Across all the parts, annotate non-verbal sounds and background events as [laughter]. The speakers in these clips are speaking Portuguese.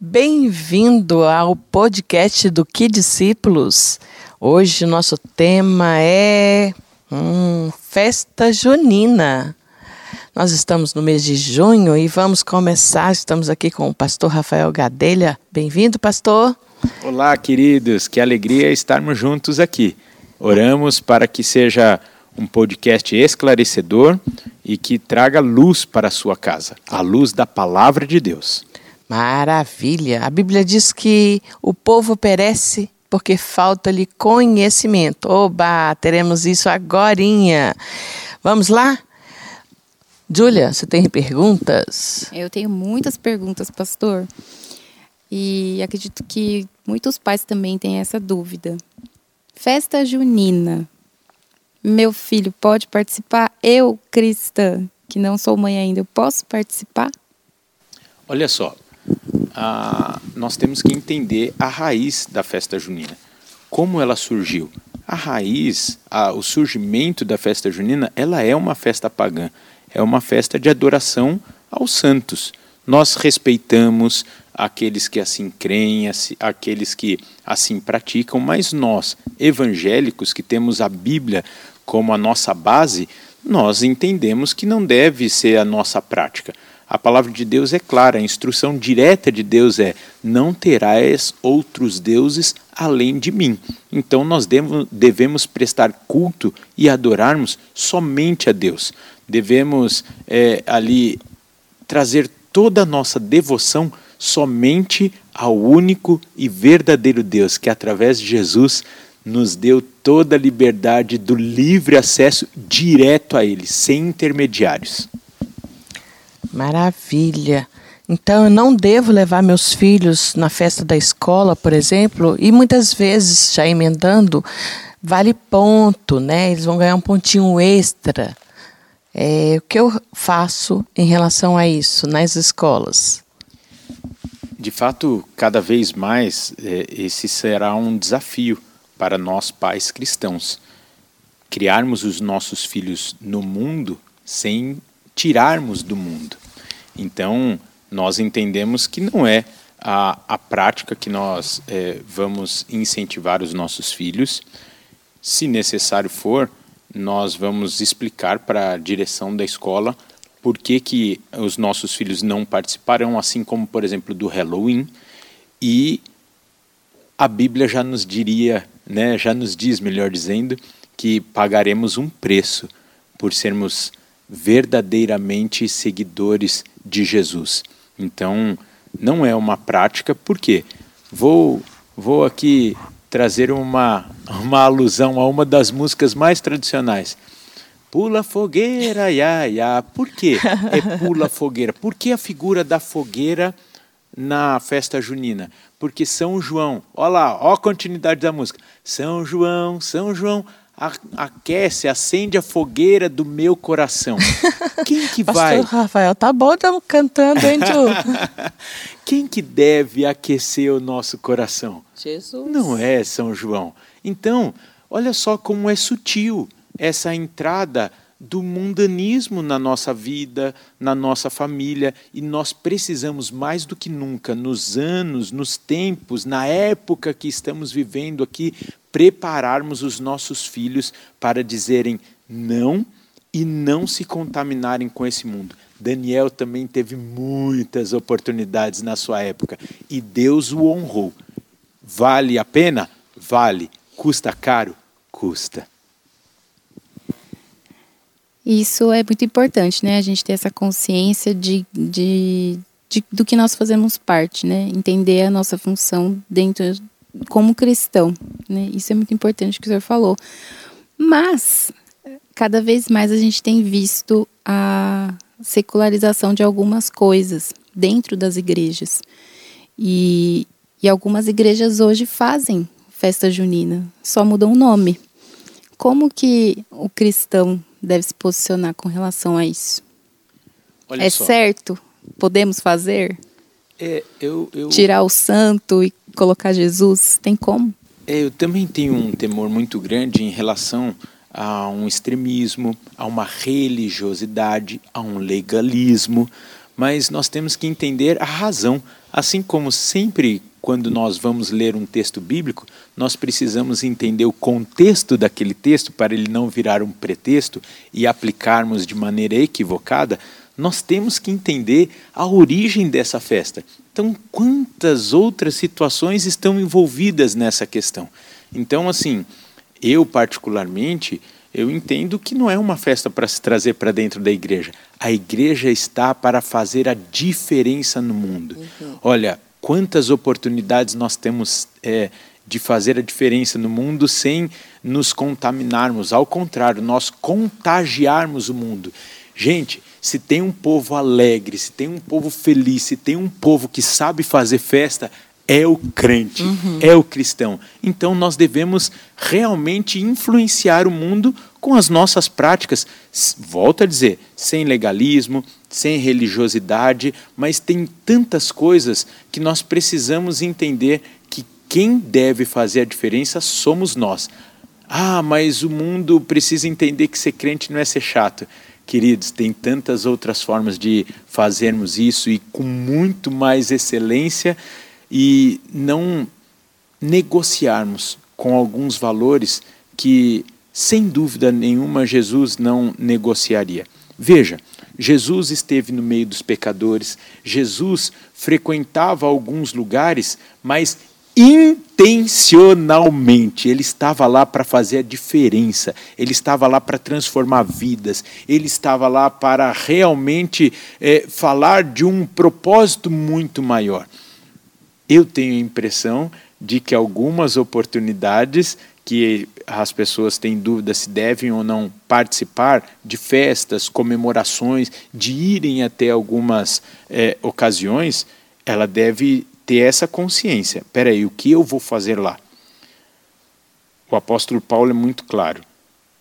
Bem-vindo ao podcast do Que Discípulos. Hoje nosso tema é hum, festa junina. Nós estamos no mês de junho e vamos começar. Estamos aqui com o pastor Rafael Gadelha. Bem-vindo, pastor. Olá, queridos. Que alegria estarmos juntos aqui. Oramos para que seja um podcast esclarecedor e que traga luz para a sua casa, a luz da palavra de Deus. Maravilha! A Bíblia diz que o povo perece porque falta-lhe conhecimento. Oba, teremos isso agorinha. Vamos lá? Júlia, você tem perguntas? Eu tenho muitas perguntas, pastor. E acredito que muitos pais também têm essa dúvida. Festa junina, meu filho pode participar? Eu, cristã, que não sou mãe ainda, eu posso participar? Olha só, ah, nós temos que entender a raiz da festa junina. Como ela surgiu? A raiz, a, o surgimento da festa junina, ela é uma festa pagã. É uma festa de adoração aos santos. Nós respeitamos aqueles que assim creem, aqueles que assim praticam, mas nós, evangélicos, que temos a Bíblia como a nossa base, nós entendemos que não deve ser a nossa prática. A palavra de Deus é clara, a instrução direta de Deus é: não terás outros deuses além de mim. Então nós devemos prestar culto e adorarmos somente a Deus. Devemos é, ali trazer toda a nossa devoção somente ao único e verdadeiro Deus, que através de Jesus nos deu toda a liberdade do livre acesso direto a Ele, sem intermediários. Maravilha! Então eu não devo levar meus filhos na festa da escola, por exemplo, e muitas vezes, já emendando, vale ponto, né? Eles vão ganhar um pontinho extra. É, o que eu faço em relação a isso nas escolas? De fato, cada vez mais é, esse será um desafio para nós pais cristãos. Criarmos os nossos filhos no mundo sem tirarmos do mundo. Então, nós entendemos que não é a, a prática que nós é, vamos incentivar os nossos filhos. Se necessário for, nós vamos explicar para a direção da escola por que, que os nossos filhos não participarão, assim como, por exemplo, do Halloween. E a Bíblia já nos diria né, já nos diz, melhor dizendo, que pagaremos um preço por sermos verdadeiramente seguidores de Jesus. Então, não é uma prática, porque vou vou aqui trazer uma uma alusão a uma das músicas mais tradicionais. Pula fogueira, ia, ia. Por que é pula fogueira? Por que a figura da fogueira na festa junina? Porque São João, olha lá, olha a continuidade da música. São João, São João, aquece, acende a fogueira do meu coração. Quem que [laughs] vai? Pastor Rafael, tá bom, estamos cantando, hein, Ju? [laughs] Quem que deve aquecer o nosso coração? Jesus. Não é São João. Então, olha só como é sutil essa entrada do mundanismo na nossa vida, na nossa família, e nós precisamos mais do que nunca, nos anos, nos tempos, na época que estamos vivendo aqui, prepararmos os nossos filhos para dizerem não e não se contaminarem com esse mundo. Daniel também teve muitas oportunidades na sua época e Deus o honrou. Vale a pena? Vale. Custa caro? Custa. Isso é muito importante, né? A gente ter essa consciência de, de, de, do que nós fazemos parte, né? Entender a nossa função dentro como cristão, né? Isso é muito importante que o senhor falou. Mas cada vez mais a gente tem visto a secularização de algumas coisas dentro das igrejas. E, e algumas igrejas hoje fazem festa junina, só mudam o nome. Como que o cristão deve se posicionar com relação a isso? Olha é só. certo? Podemos fazer? É, eu, eu... Tirar o santo e colocar Jesus? Tem como? É, eu também tenho um temor muito grande em relação a um extremismo, a uma religiosidade, a um legalismo, mas nós temos que entender a razão. Assim como sempre quando nós vamos ler um texto bíblico, nós precisamos entender o contexto daquele texto para ele não virar um pretexto e aplicarmos de maneira equivocada, nós temos que entender a origem dessa festa. Então, quantas outras situações estão envolvidas nessa questão? Então, assim, eu particularmente, eu entendo que não é uma festa para se trazer para dentro da igreja. A igreja está para fazer a diferença no mundo. Uhum. Olha, quantas oportunidades nós temos é, de fazer a diferença no mundo sem nos contaminarmos. Ao contrário, nós contagiarmos o mundo. Gente, se tem um povo alegre, se tem um povo feliz, se tem um povo que sabe fazer festa, é o crente, uhum. é o cristão. Então nós devemos realmente influenciar o mundo com as nossas práticas. Volto a dizer, sem legalismo, sem religiosidade, mas tem tantas coisas que nós precisamos entender quem deve fazer a diferença somos nós. Ah, mas o mundo precisa entender que ser crente não é ser chato. Queridos, tem tantas outras formas de fazermos isso e com muito mais excelência e não negociarmos com alguns valores que, sem dúvida nenhuma, Jesus não negociaria. Veja, Jesus esteve no meio dos pecadores, Jesus frequentava alguns lugares, mas intencionalmente. Ele estava lá para fazer a diferença, ele estava lá para transformar vidas, ele estava lá para realmente é, falar de um propósito muito maior. Eu tenho a impressão de que algumas oportunidades que as pessoas têm dúvida se devem ou não participar de festas, comemorações, de irem até algumas é, ocasiões, ela deve ter essa consciência. Espera aí, o que eu vou fazer lá? O apóstolo Paulo é muito claro.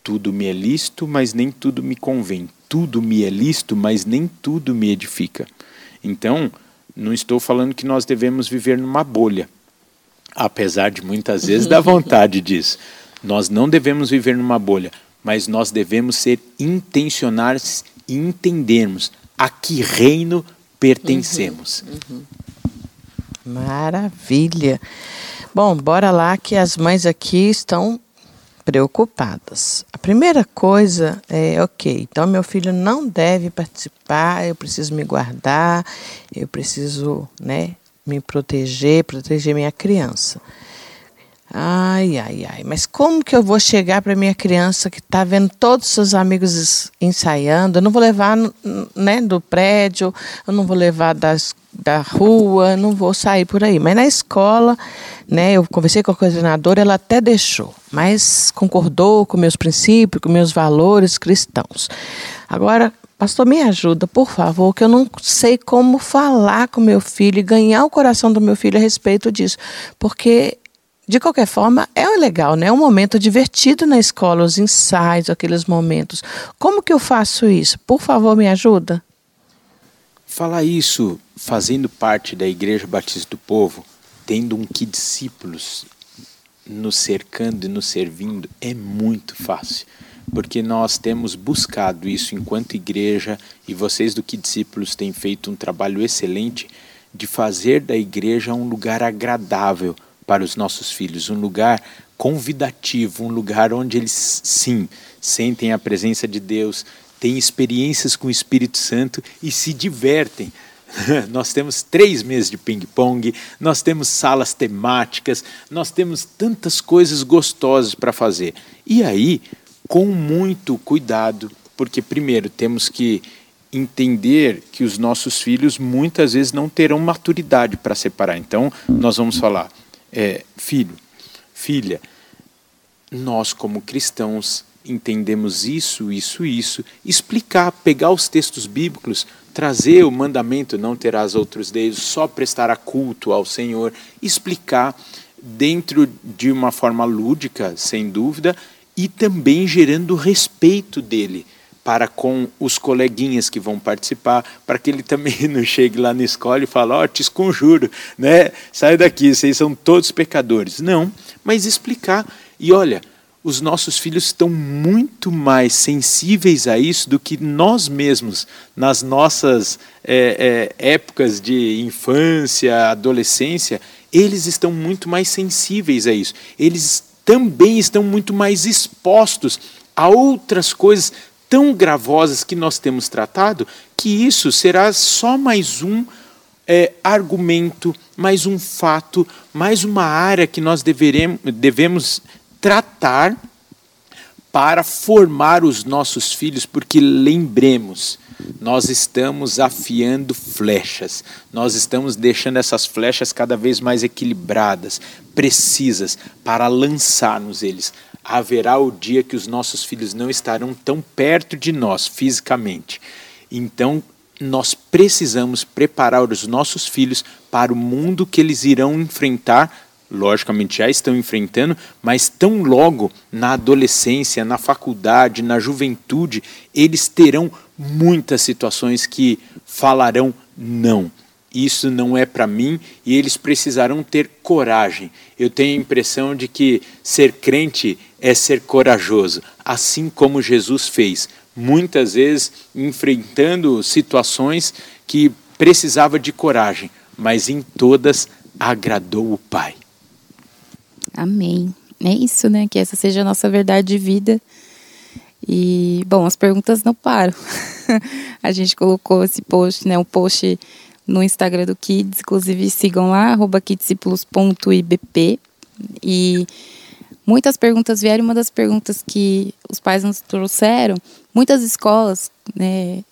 Tudo me é lícito, mas nem tudo me convém. Tudo me é lícito, mas nem tudo me edifica. Então, não estou falando que nós devemos viver numa bolha, apesar de muitas vezes dar [laughs] vontade disso. Nós não devemos viver numa bolha, mas nós devemos ser intencionais e entendermos a que reino pertencemos. Uhum, uhum. Maravilha. Bom, bora lá que as mães aqui estão preocupadas. A primeira coisa é, ok, então meu filho não deve participar, eu preciso me guardar, eu preciso, né, me proteger, proteger minha criança. Ai, ai, ai, mas como que eu vou chegar para minha criança que está vendo todos os seus amigos ensaiando? Eu não vou levar né, do prédio, eu não vou levar das, da rua, não vou sair por aí. Mas na escola, né, eu conversei com a coordenadora, ela até deixou, mas concordou com meus princípios, com meus valores cristãos. Agora, pastor, me ajuda, por favor, que eu não sei como falar com meu filho e ganhar o coração do meu filho a respeito disso, porque de qualquer forma, é legal, né? É um momento divertido na escola, os ensaios, aqueles momentos. Como que eu faço isso? Por favor, me ajuda. Falar isso fazendo parte da Igreja Batista do Povo, tendo um que discípulos nos cercando e nos servindo, é muito fácil. Porque nós temos buscado isso enquanto igreja e vocês do que discípulos têm feito um trabalho excelente de fazer da igreja um lugar agradável para os nossos filhos, um lugar convidativo, um lugar onde eles sim sentem a presença de Deus, têm experiências com o Espírito Santo e se divertem. [laughs] nós temos três meses de ping-pong, nós temos salas temáticas, nós temos tantas coisas gostosas para fazer. E aí, com muito cuidado, porque primeiro temos que entender que os nossos filhos muitas vezes não terão maturidade para separar. Então, nós vamos falar é, filho, filha, nós como cristãos entendemos isso, isso, isso, explicar, pegar os textos bíblicos, trazer o mandamento não terás outros deuses, só prestar a culto ao Senhor, explicar dentro de uma forma lúdica, sem dúvida, e também gerando respeito dele para com os coleguinhas que vão participar, para que ele também [laughs] não chegue lá na escola e fale, ó, oh, te esconjuro, né? sai daqui, vocês são todos pecadores. Não, mas explicar. E olha, os nossos filhos estão muito mais sensíveis a isso do que nós mesmos, nas nossas é, é, épocas de infância, adolescência, eles estão muito mais sensíveis a isso. Eles também estão muito mais expostos a outras coisas tão gravosas que nós temos tratado, que isso será só mais um é, argumento, mais um fato, mais uma área que nós deveremos, devemos tratar para formar os nossos filhos, porque lembremos, nós estamos afiando flechas, nós estamos deixando essas flechas cada vez mais equilibradas, precisas, para lançarmos eles. Haverá o dia que os nossos filhos não estarão tão perto de nós fisicamente. Então, nós precisamos preparar os nossos filhos para o mundo que eles irão enfrentar logicamente já estão enfrentando, mas tão logo na adolescência, na faculdade, na juventude, eles terão muitas situações que falarão não. Isso não é para mim e eles precisarão ter coragem. Eu tenho a impressão de que ser crente é ser corajoso, assim como Jesus fez, muitas vezes enfrentando situações que precisava de coragem, mas em todas agradou o Pai. Amém. É isso, né? Que essa seja a nossa verdade de vida. E, bom, as perguntas não param. [laughs] a gente colocou esse post, né? Um post no Instagram do Kids, inclusive sigam lá, arroba kidscípulos.ibp. E muitas perguntas vieram. Uma das perguntas que os pais nos trouxeram, muitas escolas, né,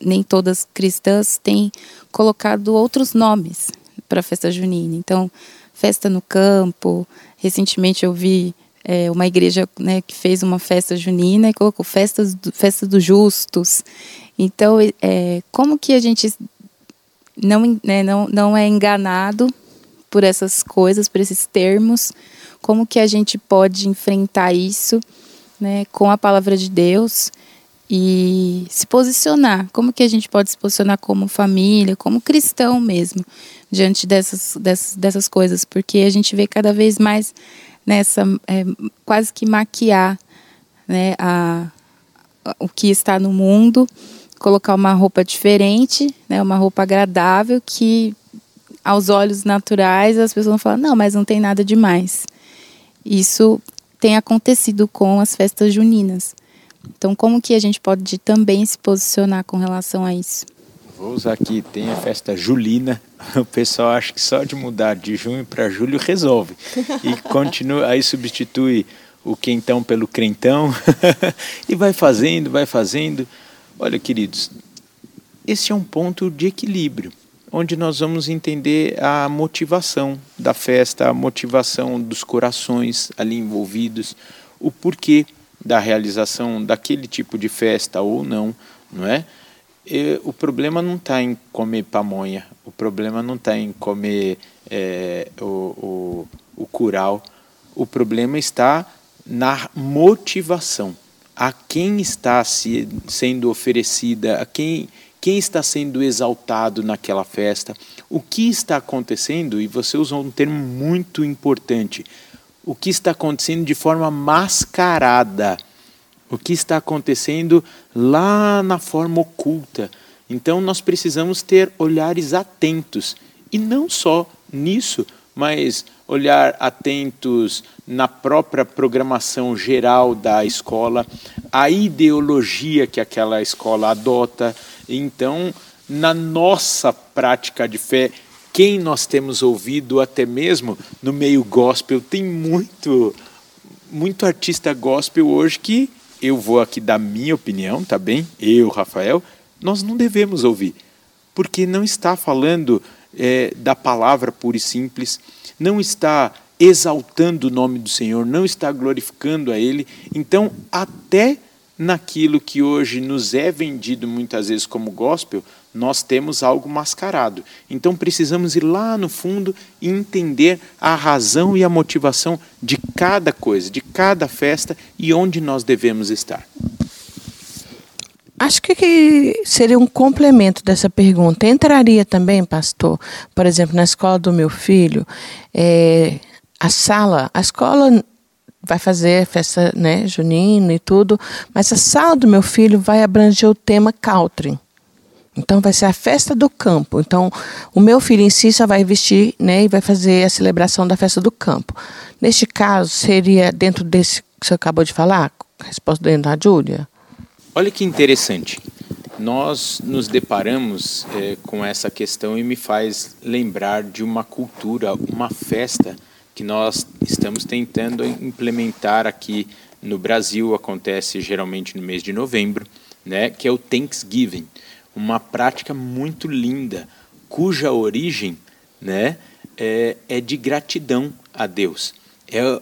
nem todas cristãs, têm colocado outros nomes para a festa junina. Então, festa no campo. Recentemente eu vi é, uma igreja né, que fez uma festa junina e colocou festas do, festa dos justos. Então, é, como que a gente não, né, não, não é enganado por essas coisas, por esses termos? Como que a gente pode enfrentar isso né, com a palavra de Deus e se posicionar? Como que a gente pode se posicionar como família, como cristão mesmo? diante dessas, dessas, dessas coisas, porque a gente vê cada vez mais nessa é, quase que maquiar né, a, a, o que está no mundo, colocar uma roupa diferente, né, uma roupa agradável que aos olhos naturais as pessoas vão falar não, mas não tem nada demais. Isso tem acontecido com as festas juninas. Então, como que a gente pode também se posicionar com relação a isso? Vou usar aqui, tem a festa julina. [laughs] O pessoal acha que só de mudar de junho para julho resolve. E continua, aí substitui o quentão pelo crentão [laughs] e vai fazendo, vai fazendo. Olha, queridos, esse é um ponto de equilíbrio, onde nós vamos entender a motivação da festa, a motivação dos corações ali envolvidos, o porquê da realização daquele tipo de festa ou não, não é? E, o problema não está em comer pamonha, o problema não está em comer é, o, o, o curau, o problema está na motivação. A quem está se, sendo oferecida, a quem, quem está sendo exaltado naquela festa, o que está acontecendo, e você usou um termo muito importante, o que está acontecendo de forma mascarada o que está acontecendo lá na forma oculta. Então nós precisamos ter olhares atentos e não só nisso, mas olhar atentos na própria programação geral da escola, a ideologia que aquela escola adota. Então, na nossa prática de fé, quem nós temos ouvido até mesmo no meio gospel, tem muito muito artista gospel hoje que eu vou aqui dar minha opinião, tá bem? Eu, Rafael, nós não devemos ouvir, porque não está falando é, da palavra pura e simples, não está exaltando o nome do Senhor, não está glorificando a Ele. Então, até naquilo que hoje nos é vendido muitas vezes como gospel, nós temos algo mascarado. Então precisamos ir lá no fundo e entender a razão e a motivação de cada coisa, de cada festa e onde nós devemos estar. Acho que seria um complemento dessa pergunta. Entraria também, pastor, por exemplo, na escola do meu filho, é, a sala, a escola vai fazer festa né, junina e tudo, mas a sala do meu filho vai abranger o tema country. Então vai ser a festa do campo. Então o meu filho em si só vai vestir, né, e vai fazer a celebração da festa do campo. Neste caso seria dentro desse que você acabou de falar, resposta dentro da Júlia. Olha que interessante. Nós nos deparamos é, com essa questão e me faz lembrar de uma cultura, uma festa que nós estamos tentando implementar aqui no Brasil. Acontece geralmente no mês de novembro, né? Que é o Thanksgiving uma prática muito linda, cuja origem né, é, é de gratidão a Deus. É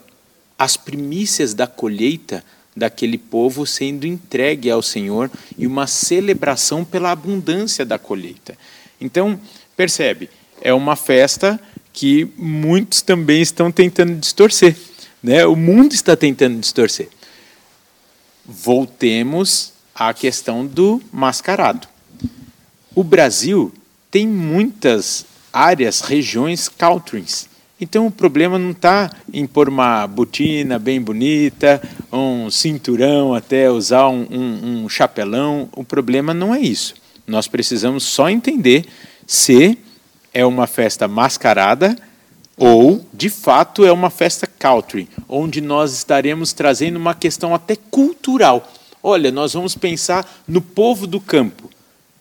as primícias da colheita daquele povo sendo entregue ao Senhor e uma celebração pela abundância da colheita. Então, percebe, é uma festa que muitos também estão tentando distorcer. Né? O mundo está tentando distorcer. Voltemos à questão do mascarado. O Brasil tem muitas áreas, regiões countries. Então o problema não está em pôr uma botina bem bonita, um cinturão, até usar um, um, um chapelão. O problema não é isso. Nós precisamos só entender se é uma festa mascarada ou, de fato, é uma festa country, onde nós estaremos trazendo uma questão até cultural. Olha, nós vamos pensar no povo do campo.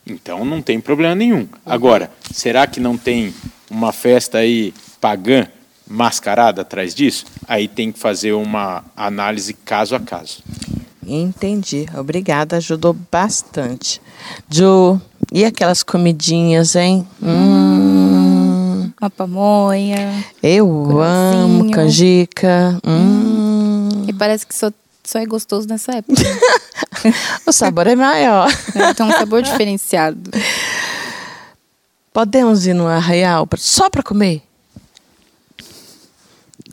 Então não tem problema nenhum. Agora, será que não tem uma festa aí pagã mascarada atrás disso? Aí tem que fazer uma análise caso a caso. Entendi. Obrigada, ajudou bastante. Jo, e aquelas comidinhas, hein? Hum. Uma pamonha. Eu amo canjica. Hum. E parece que só, só é gostoso nessa época. [laughs] o sabor é maior. É, então, um sabor diferenciado. Podemos ir no arraial só para comer?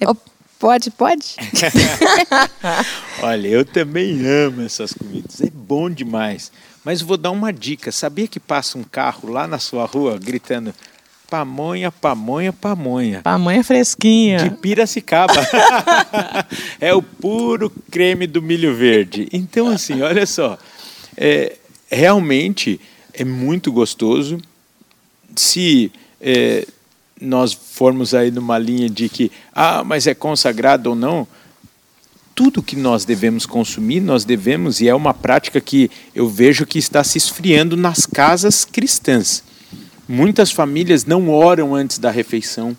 É, pode, pode. [laughs] Olha, eu também amo essas comidas. É bom demais. Mas vou dar uma dica. Sabia que passa um carro lá na sua rua gritando Pamonha, pamonha, pamonha. Pamonha fresquinha. De Piracicaba. [laughs] é o puro creme do milho verde. Então, assim, olha só. É, realmente é muito gostoso. Se é, nós formos aí numa linha de que, ah, mas é consagrado ou não, tudo que nós devemos consumir, nós devemos, e é uma prática que eu vejo que está se esfriando nas casas cristãs Muitas famílias não oram antes da refeição.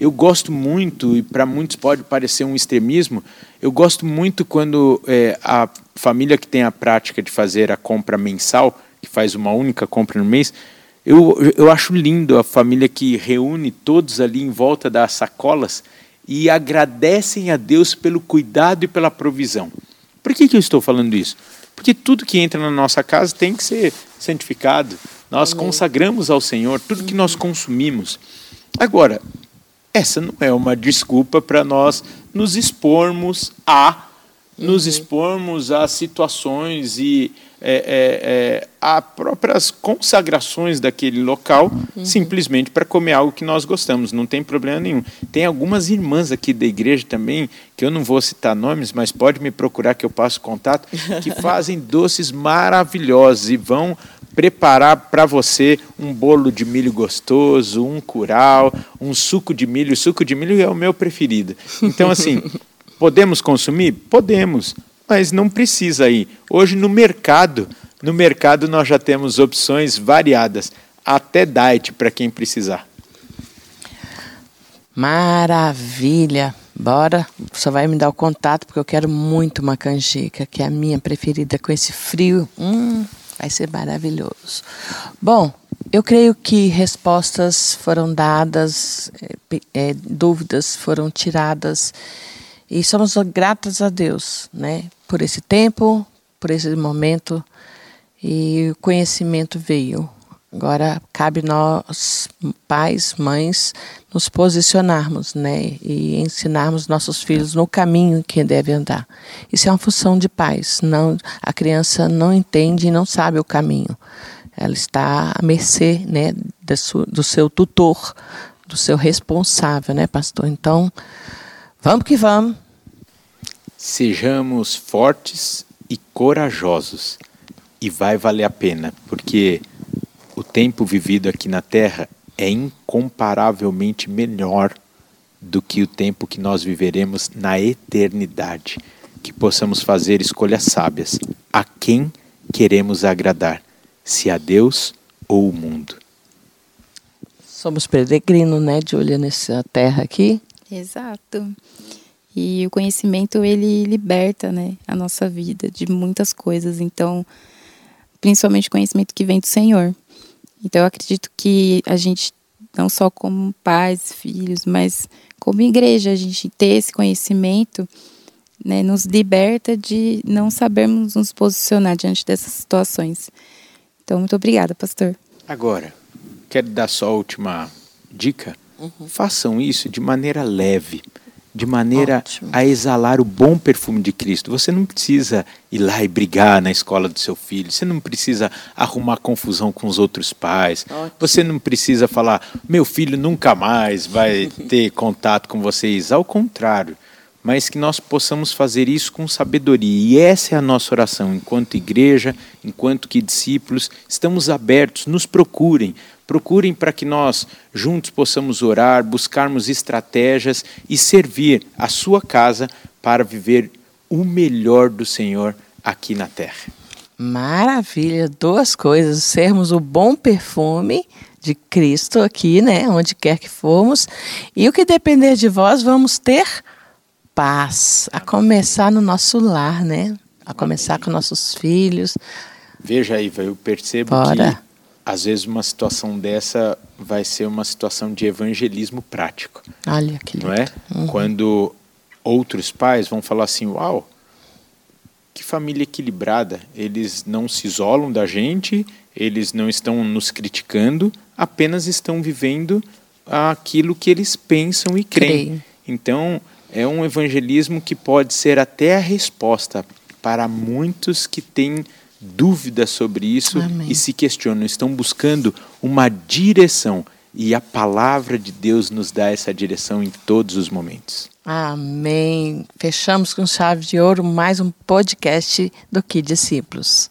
Eu gosto muito, e para muitos pode parecer um extremismo, eu gosto muito quando é, a família que tem a prática de fazer a compra mensal, que faz uma única compra no mês, eu, eu acho lindo a família que reúne todos ali em volta das sacolas e agradecem a Deus pelo cuidado e pela provisão. Por que, que eu estou falando isso? Porque tudo que entra na nossa casa tem que ser santificado, nós consagramos ao Senhor tudo que nós consumimos. Agora, essa não é uma desculpa para nós nos expormos a nos uhum. expormos a situações e é, é, é, a próprias consagrações daquele local, uhum. simplesmente para comer algo que nós gostamos, não tem problema nenhum. Tem algumas irmãs aqui da igreja também, que eu não vou citar nomes, mas pode me procurar que eu passo contato, que [laughs] fazem doces maravilhosos e vão preparar para você um bolo de milho gostoso, um curau, um suco de milho. O suco de milho é o meu preferido. Então, assim, [laughs] podemos consumir? Podemos, mas não precisa ir. Hoje no mercado, no mercado nós já temos opções variadas, até diet para quem precisar. Maravilha! Bora, só vai me dar o contato porque eu quero muito uma canjica, que é a minha preferida com esse frio. Hum. Vai ser maravilhoso. Bom, eu creio que respostas foram dadas, é, dúvidas foram tiradas e somos gratas a Deus, né, por esse tempo, por esse momento e o conhecimento veio. Agora cabe nós, pais, mães, nos posicionarmos, né, e ensinarmos nossos filhos no caminho que deve andar. Isso é uma função de pais. Não, a criança não entende e não sabe o caminho. Ela está à mercê, né, do, seu tutor, do seu responsável, né, pastor? Então, vamos que vamos. Sejamos fortes e corajosos, e vai valer a pena, porque o tempo vivido aqui na Terra é incomparavelmente melhor do que o tempo que nós viveremos na eternidade. Que possamos fazer escolhas sábias. A quem queremos agradar? Se a Deus ou o mundo? Somos peregrinos, né, Júlia, nessa terra aqui. Exato. E o conhecimento ele liberta, né, a nossa vida de muitas coisas. Então, principalmente o conhecimento que vem do Senhor. Então, eu acredito que a gente não só como pais, filhos, mas como igreja, a gente ter esse conhecimento né, nos liberta de não sabermos nos posicionar diante dessas situações. Então, muito obrigada, pastor. Agora, quero dar só a última dica. Uhum. Façam isso de maneira leve de maneira Ótimo. a exalar o bom perfume de Cristo. Você não precisa ir lá e brigar na escola do seu filho, você não precisa arrumar confusão com os outros pais, Ótimo. você não precisa falar, meu filho nunca mais vai ter contato com vocês. Ao contrário, mas que nós possamos fazer isso com sabedoria. E essa é a nossa oração, enquanto igreja, enquanto que discípulos, estamos abertos, nos procurem, procurem para que nós juntos possamos orar, buscarmos estratégias e servir a sua casa para viver o melhor do Senhor aqui na terra. Maravilha, duas coisas, sermos o bom perfume de Cristo aqui, né, onde quer que formos, e o que depender de vós, vamos ter paz, a começar no nosso lar, né? A começar com nossos filhos. Veja aí, eu percebo Bora. que às vezes uma situação dessa vai ser uma situação de evangelismo prático. Olha que lindo. Não é? Uhum. Quando outros pais vão falar assim, uau, que família equilibrada. Eles não se isolam da gente, eles não estão nos criticando, apenas estão vivendo aquilo que eles pensam e creem. Creio. Então, é um evangelismo que pode ser até a resposta para muitos que têm dúvidas sobre isso Amém. e se questionam, estão buscando uma direção. E a palavra de Deus nos dá essa direção em todos os momentos. Amém. Fechamos com chave de ouro mais um podcast do Que Discípulos.